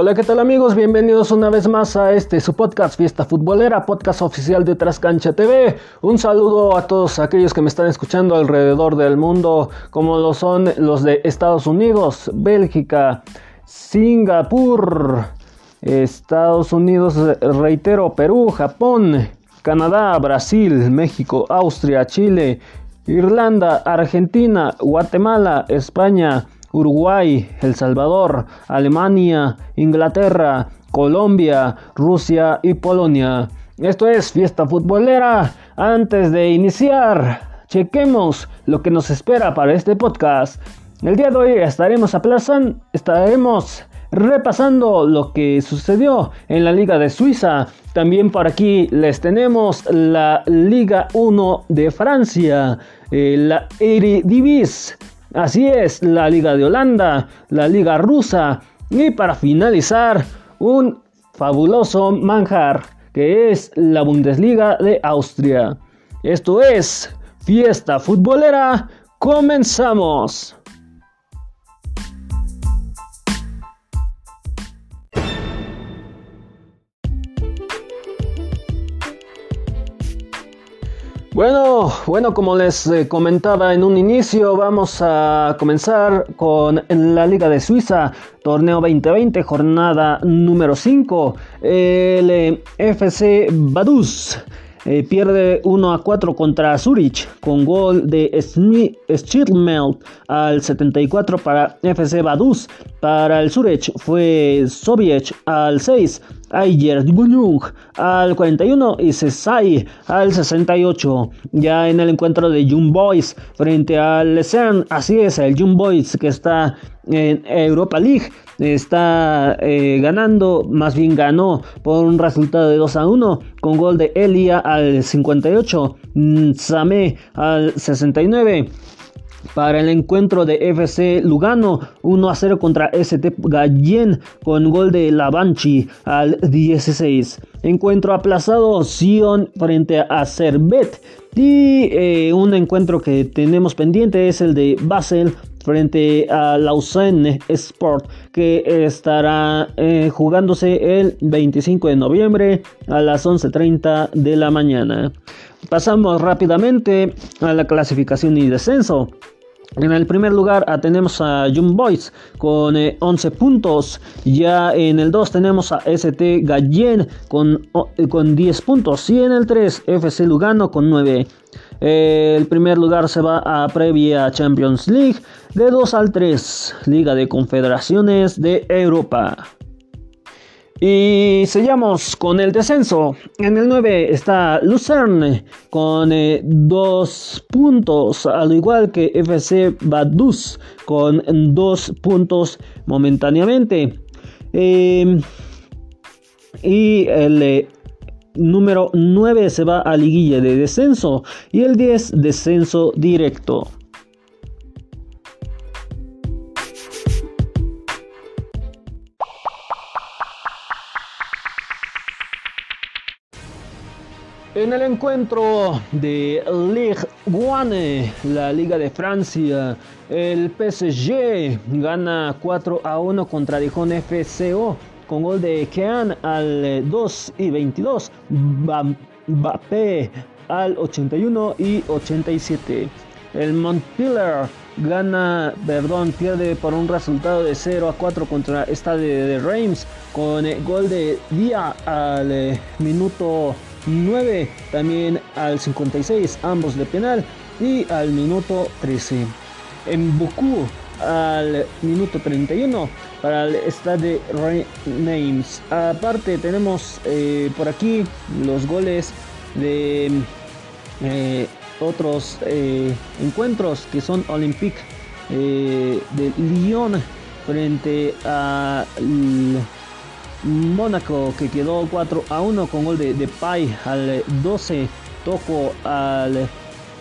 Hola, ¿qué tal amigos? Bienvenidos una vez más a este su podcast Fiesta Futbolera, podcast oficial de Trascancha TV. Un saludo a todos aquellos que me están escuchando alrededor del mundo, como lo son los de Estados Unidos, Bélgica, Singapur, Estados Unidos, reitero, Perú, Japón, Canadá, Brasil, México, Austria, Chile, Irlanda, Argentina, Guatemala, España, Uruguay, El Salvador, Alemania, Inglaterra, Colombia, Rusia y Polonia. Esto es Fiesta Futbolera. Antes de iniciar, chequemos lo que nos espera para este podcast. El día de hoy estaremos aplazando, estaremos repasando lo que sucedió en la Liga de Suiza. También por aquí les tenemos la Liga 1 de Francia, eh, la Eredivisie Así es, la Liga de Holanda, la Liga Rusa y para finalizar, un fabuloso manjar que es la Bundesliga de Austria. Esto es Fiesta Futbolera, comenzamos. Bueno, bueno, como les eh, comentaba en un inicio, vamos a comenzar con la Liga de Suiza, torneo 2020, jornada número 5. El eh, FC Badus eh, pierde 1 a 4 contra Zurich con gol de Schirmelt al 74 para FC Badus. Para el Zurich fue Soviet al 6 Ayer Bunyung al 41 y Cesai al 68. Ya en el encuentro de Young Boys frente al Lucerne, así es, el Young Boys que está en Europa League. Está eh, ganando, más bien ganó por un resultado de 2 a 1 con gol de Elia al 58, Same al 69 para el encuentro de FC Lugano 1 a 0 contra ST Gallen con gol de Lavanchi al 16. Encuentro aplazado Sion frente a Servet. Y eh, un encuentro que tenemos pendiente es el de Basel frente a Lausanne Sport que estará eh, jugándose el 25 de noviembre a las 11.30 de la mañana. Pasamos rápidamente a la clasificación y descenso. En el primer lugar ah, tenemos a Young Boys con 11 eh, puntos. Ya en el 2 tenemos a ST Gallen con, eh, con 10 puntos. Y en el 3 FC Lugano con 9. el primer lugar se va a previa Champions League de 2 al 3, Liga de Confederaciones de Europa. Y sellamos con el descenso. En el 9 está Lucerne con 2 eh, puntos, al igual que FC Badus con 2 puntos momentáneamente. Em, y el eh, número 9 se va a liguilla de descenso y el 10 descenso directo. En el encuentro de Ligue 1, la Liga de Francia, el PSG gana 4 a 1 contra Dijon FCO con gol de Kean al 2 y 22, Mbappé al 81 y 87. El Montpellier gana, perdón, pierde por un resultado de 0 a 4 contra Stade de Reims con gol de Dia al minuto 9 también al 56, ambos de penal, y al minuto 13. En Buku al minuto 31 para el Stade Reims. Aparte tenemos eh, por aquí los goles de eh, otros eh, encuentros que son Olympique de Lyon frente a Mónaco que quedó 4 a 1 con gol de, de al 12. Toco al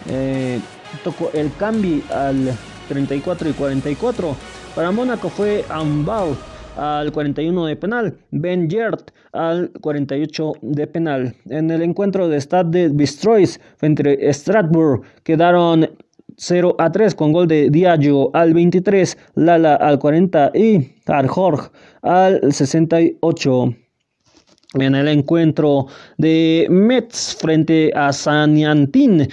eh, tocó el cambio al 34 y 44. Para Mónaco fue Ambal al 41 de penal, Ben Gert al 48 de penal. En el encuentro de Stade de Bistrois frente a quedaron 0 a 3 con gol de Diageo al 23, Lala al 40 y Arjorg al 68. En el encuentro de Mets frente a Yantín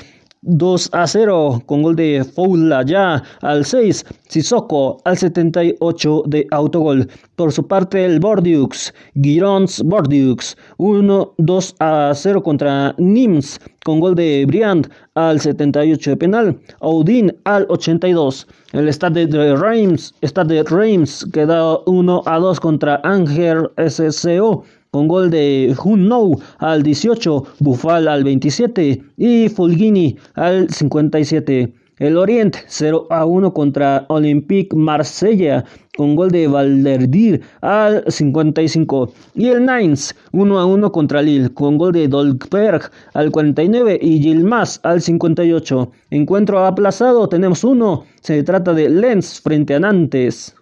2 a 0 con gol de Foula ya al 6, Sissoko al 78 de autogol. Por su parte el Bordeaux, Girons Bordeaux 1 2 a 0 contra Nims con gol de Briand al 78 de penal, Audin al 82. El Stade de Reims, Stade de Reims queda 1 a 2 contra Angers SCO con gol de Hunnou al 18, Bufal al 27 y Fulgini al 57. El Oriente 0 a 1 contra Olympique Marsella con gol de Valderdir al 55. Y el Nines 1 a 1 contra Lille con gol de Dolberg al 49 y Gilmas al 58. Encuentro aplazado tenemos uno. Se trata de Lens frente a Nantes.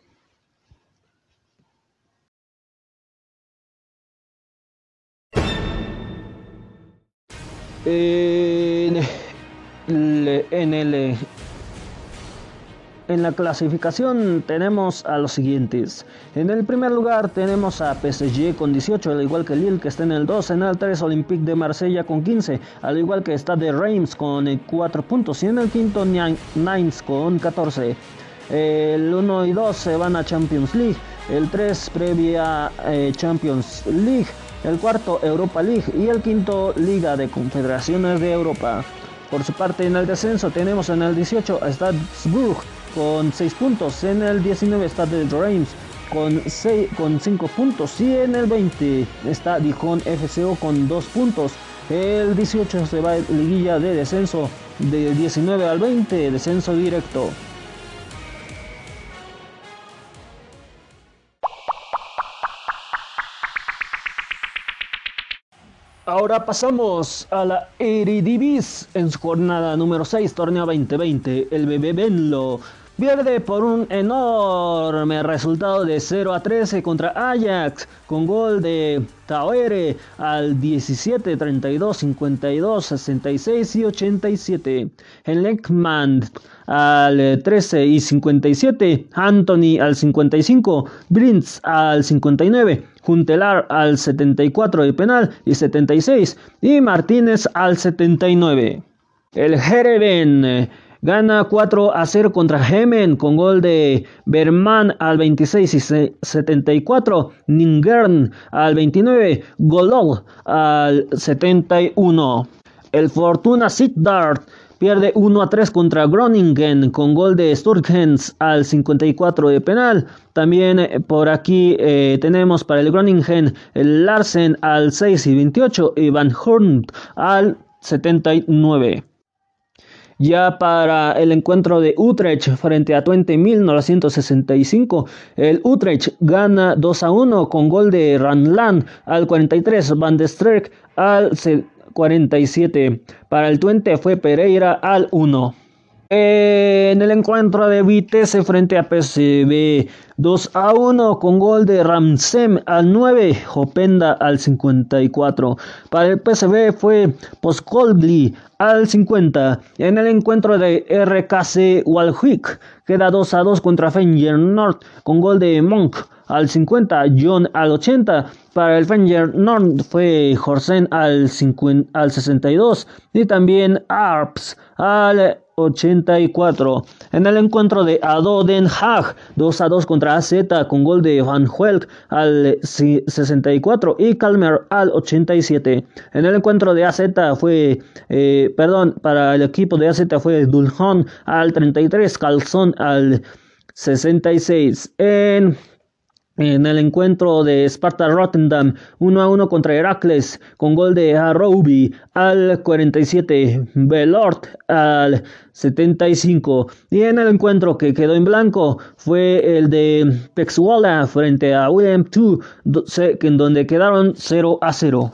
En, el, en la clasificación tenemos a los siguientes. En el primer lugar tenemos a PSG con 18, al igual que Lille que está en el 2. En el 3 Olympique de Marsella con 15, al igual que está de Reims con 4 puntos. Y en el quinto Nines con 14. El 1 y 2 se van a Champions League. El 3 previa eh, Champions League el cuarto Europa League y el quinto Liga de Confederaciones de Europa. Por su parte en el descenso tenemos en el 18 a con 6 puntos, en el 19 está The Reims con, 6, con 5 puntos y en el 20 está Dijon FCO con 2 puntos. El 18 se va liguilla de descenso de 19 al 20, descenso directo. Ahora pasamos a la Eredivis en su jornada número 6, torneo 2020. El bebé Benlo pierde por un enorme resultado de 0 a 13 contra Ajax con gol de Tauere al 17, 32, 52, 66 y 87. En Leckman al 13 y 57, Anthony al 55, Brintz al 59. Juntelar al 74 de penal y 76 y Martínez al 79. El Jereven gana 4 a 0 contra Gemen con gol de Berman al 26 y 74, Ningern al 29, Golog al 71. El Fortuna Sittard Pierde 1 a 3 contra Groningen con gol de Sturgens al 54 de penal. También eh, por aquí eh, tenemos para el Groningen el Larsen al 6 y 28 y Van Horn al 79. Ya para el encuentro de Utrecht frente a Twente 1965, el Utrecht gana 2 a 1 con gol de Ranlan al 43, Van de Streek al 47. Para el Twente fue Pereira al 1. En el encuentro de Vitesse frente a PSV 2 a 1 con gol de Ramsem al 9, Jopenda al 54. Para el PSV fue Poscoldli al 50. En el encuentro de RKC Walwick queda 2 a 2 contra North con gol de Monk al 50, John al 80. Para el Fenger North fue Jorsen al, al 62 y también Arps al 84. En el encuentro de Ado Den Haag, 2 a 2 contra AZ con gol de Van Huelt al 64 y Kalmer al 87. En el encuentro de AZ fue, eh, perdón, para el equipo de AZ fue Dulhon al 33, Calzón al 66. En en el encuentro de Sparta Rotterdam 1 a 1 contra Heracles con gol de Haroubi al 47, Belort al 75 y en el encuentro que quedó en blanco fue el de Pexwala frente a William 2 en donde quedaron 0 a 0.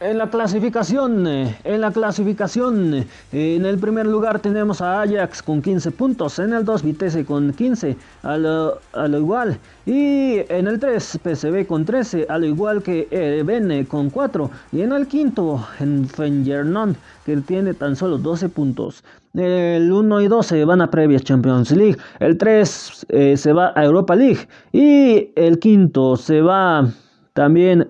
En la clasificación, eh, en la clasificación, eh, en el primer lugar tenemos a Ajax con 15 puntos, en el 2 Vitesse con 15, a lo, igual, y en el 3 PSV con 13, a lo igual que Bene con 4, y en el quinto en Fenjernon que tiene tan solo 12 puntos. El 1 y 2 se van a previas Champions League, el 3 eh, se va a Europa League. Y el quinto se va también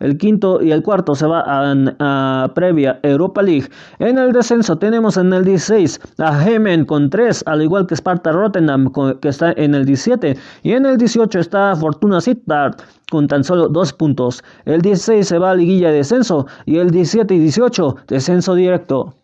el quinto y el cuarto se va a, previa Europa League. En el descenso tenemos en el 16 a Hemen con 3, al igual que Sparta Rotterdam que está en el 17. Y en el 18 está Fortuna Sittard con tan solo 2 puntos. El 16 se va a liguilla de descenso y el 17 y 18 descenso directo.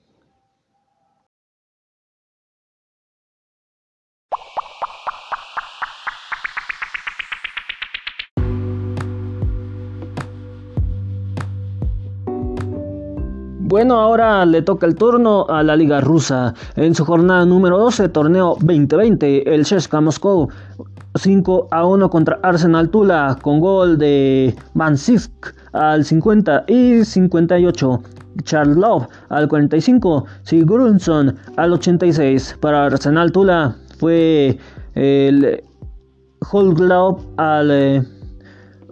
Bueno, ahora le toca el turno a la Liga Rusa. En su jornada número 12, torneo 2020, el CSKA Moscú 5 a 1 contra Arsenal Tula con gol de Mansisk al 50 y 58. Charlov al 45, Sigurdsson al 86. Para Arsenal Tula fue el Holglov al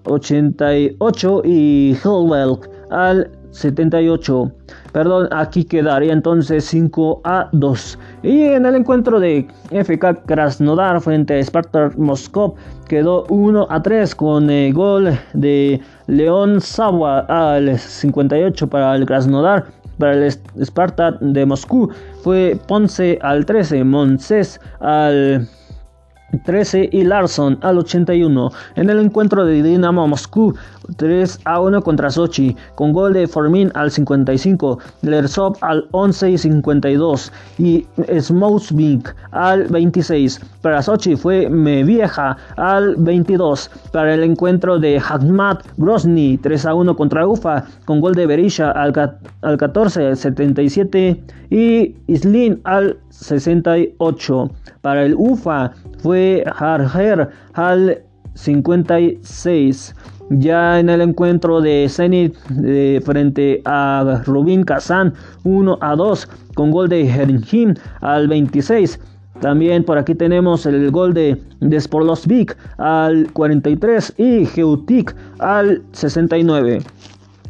88 eh, y Hillwell al 78. Perdón, aquí quedaría entonces 5 a 2. Y en el encuentro de FK Krasnodar frente a Spartak Moscú quedó 1 a 3 con el gol de León Sawa al 58 para el Krasnodar. Para el Spartak de Moscú fue Ponce al 13, Monses al 13 y Larson al 81 en el encuentro de Dinamo Moscú 3 a 1 contra Sochi con gol de Formin al 55, Lersov al 11 y 52 y Smousvik al 26. Para Sochi fue Mevieja al 22. Para el encuentro de Hagmat Grozny 3 a 1 contra Ufa con gol de Berisha al, al 14, 77 y Islin al 68. Para el Ufa fue Harger al 56. Ya en el encuentro de Zenit eh, frente a Rubin Kazan 1 a 2 con gol de Herinjin al 26. También por aquí tenemos el gol de, de al 43 y Geutik al 69.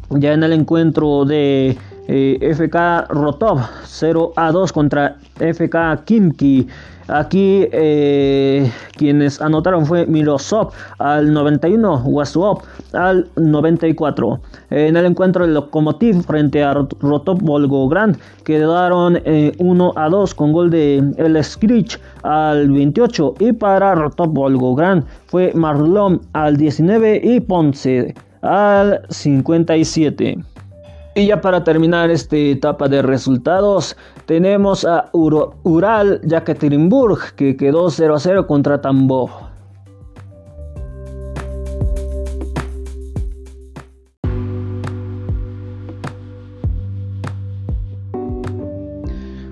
Ya en el encuentro de eh, FK Rotov 0 a 2 contra FK Kimki Aquí eh, quienes anotaron fue Mirosov al 91, Wasuop al 94. En el encuentro del Lokomotiv frente a Rotop Volgograd quedaron 1 eh, a 2 con gol de El Screech al 28 y para Rotop Volgograd fue Marlon al 19 y Ponce al 57. Y ya para terminar esta etapa de resultados, tenemos a Ural Yekaterinburg que quedó 0 a 0 contra Tambov.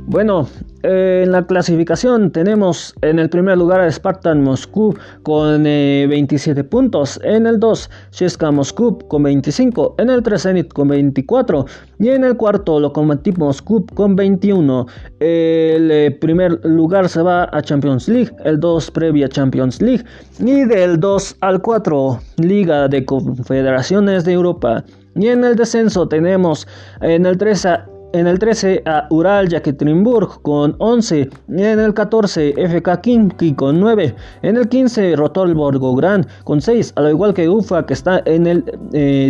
Bueno, en la clasificación tenemos en el primer lugar a Spartan Moscú con 27 eh, puntos, en el 2 CSKA Moscú con 25, en el 3 Zenit con 24 y en el cuarto Lokomotiv Moscú con 21. El eh, primer lugar se va a Champions League, el 2 previa Champions League y del 2 al 4 Liga de Confederaciones de Europa. Y en el descenso tenemos en el 3 a en el 13 a Ural Yekaterinburg con 11. En el 14 FK Kinki con 9. En el 15 Rotol Volgograd con 6. A lo igual que UFA que está en el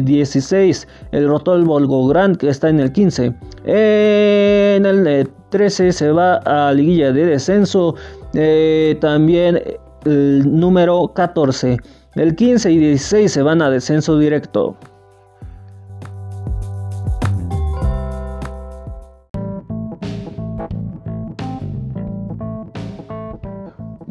16. Eh, el Rotol Volgograd que está en el 15. En el 13 eh, se va a liguilla de descenso. Eh, también el número 14. El 15 y 16 se van a descenso directo.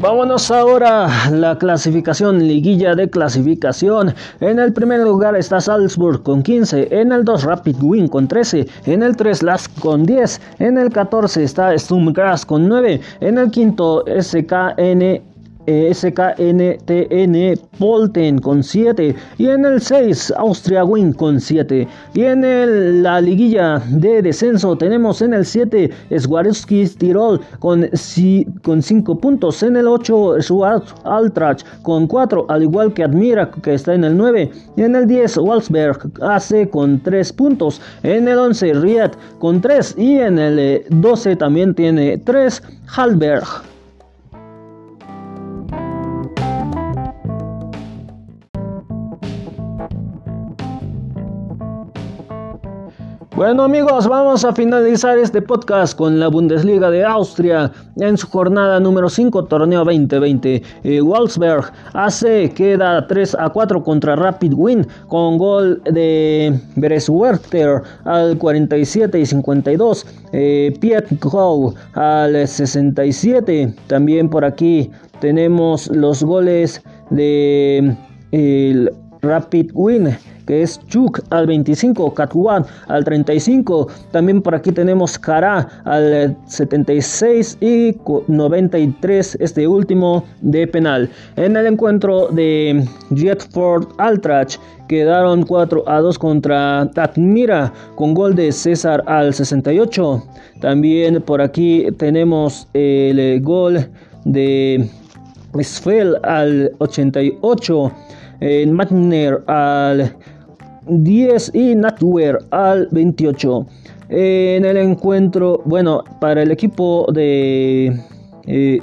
Vámonos ahora a la clasificación, liguilla de clasificación. En el primer lugar está Salzburg con 15, en el 2 Rapid Wing con 13, en el 3 Lask con 10, en el 14 está Sturmgrass con 9, en el quinto SKN SKNTN Polten con 7 y en el 6 Austria Wing con 7 y en la liguilla de descenso tenemos en el 7 Swarovski Tirol con, con 5 puntos. En el 8 Schwarz Altrach con 4 al igual que Admira que está en el 9 y en el 10 Walsberg AC con 3 puntos. En el 11 Riad con 3 y en el 12 también tiene 3 Halberg Bueno amigos, vamos a finalizar este podcast con la Bundesliga de Austria en su jornada número 5, torneo 2020. Eh, Wolfsberg hace queda 3 a 4 contra Rapid Win con gol de Bereswerter al 47 y 52. Eh, Piet al 67. También por aquí tenemos los goles de el Rapid Win que es Chuk al 25, Katwan al 35, también por aquí tenemos Kara al 76 y 93, este último de penal. En el encuentro de Jetford Altrach quedaron 4 a 2 contra Tatmira con gol de César al 68. También por aquí tenemos el gol de Sfel al 88. En Magner al 10 y Natwer al 28. En el encuentro, bueno, para el equipo de eh,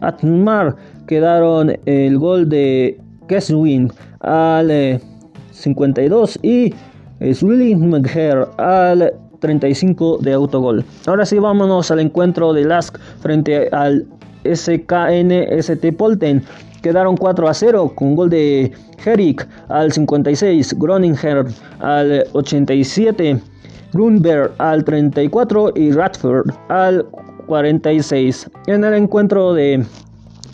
Atmar quedaron el gol de Keswin al 52 eh, y eh, al 35 de autogol. Ahora sí, vámonos al encuentro de Lask frente al SKNST Polten quedaron 4 a 0 con gol de Herrick al 56, Groninger al 87, Grunberg al 34 y Radford al 46. En el encuentro de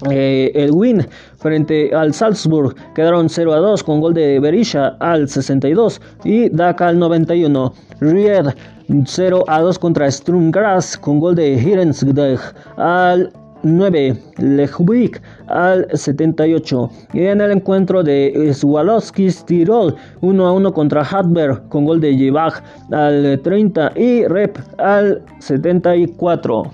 eh, el win frente al Salzburg quedaron 0 a 2 con gol de Berisha al 62 y Daka al 91. Ried 0 a 2 contra Strumgras con gol de Hirensgdeg al 9 Lechwick al 78 y en el encuentro de Swalowski Tirol 1 a 1 contra Hartberg con gol de Jebach al 30 y Rep al 74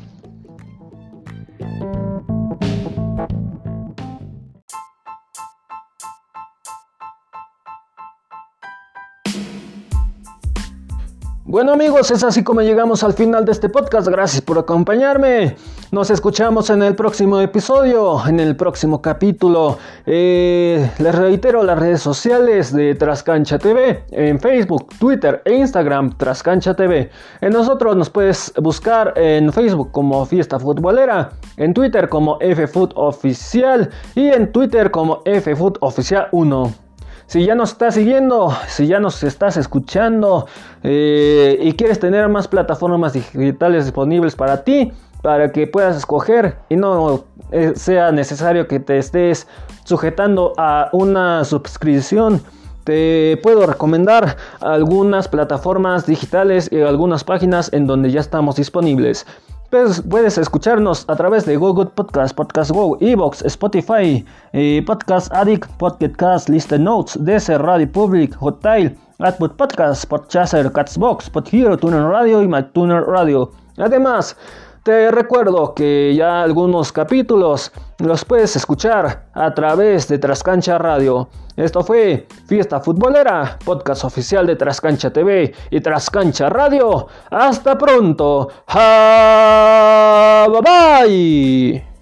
Bueno amigos, es así como llegamos al final de este podcast. Gracias por acompañarme. Nos escuchamos en el próximo episodio, en el próximo capítulo. Eh, les reitero las redes sociales de Trascancha TV en Facebook, Twitter e Instagram Trascancha TV. En nosotros nos puedes buscar en Facebook como Fiesta Futbolera, en Twitter como FFoot Oficial y en Twitter como FFoot Oficial 1. Si ya nos estás siguiendo, si ya nos estás escuchando eh, y quieres tener más plataformas digitales disponibles para ti, para que puedas escoger y no eh, sea necesario que te estés sujetando a una suscripción, te puedo recomendar algunas plataformas digitales y algunas páginas en donde ya estamos disponibles. Pues puedes escucharnos a través de Google Podcast, Podcast Go, Evox, Spotify, eh, Podcast Addict, Podcast Listen Notes, DC Radio Public, Hotel, Output Podcast, Podchaser, Catsbox, Podhero, Tuner Radio y MyTuner Radio. Además, te recuerdo que ya algunos capítulos los puedes escuchar a través de Trascancha Radio. Esto fue Fiesta Futbolera, podcast oficial de Trascancha TV y Trascancha Radio. Hasta pronto. bye bye.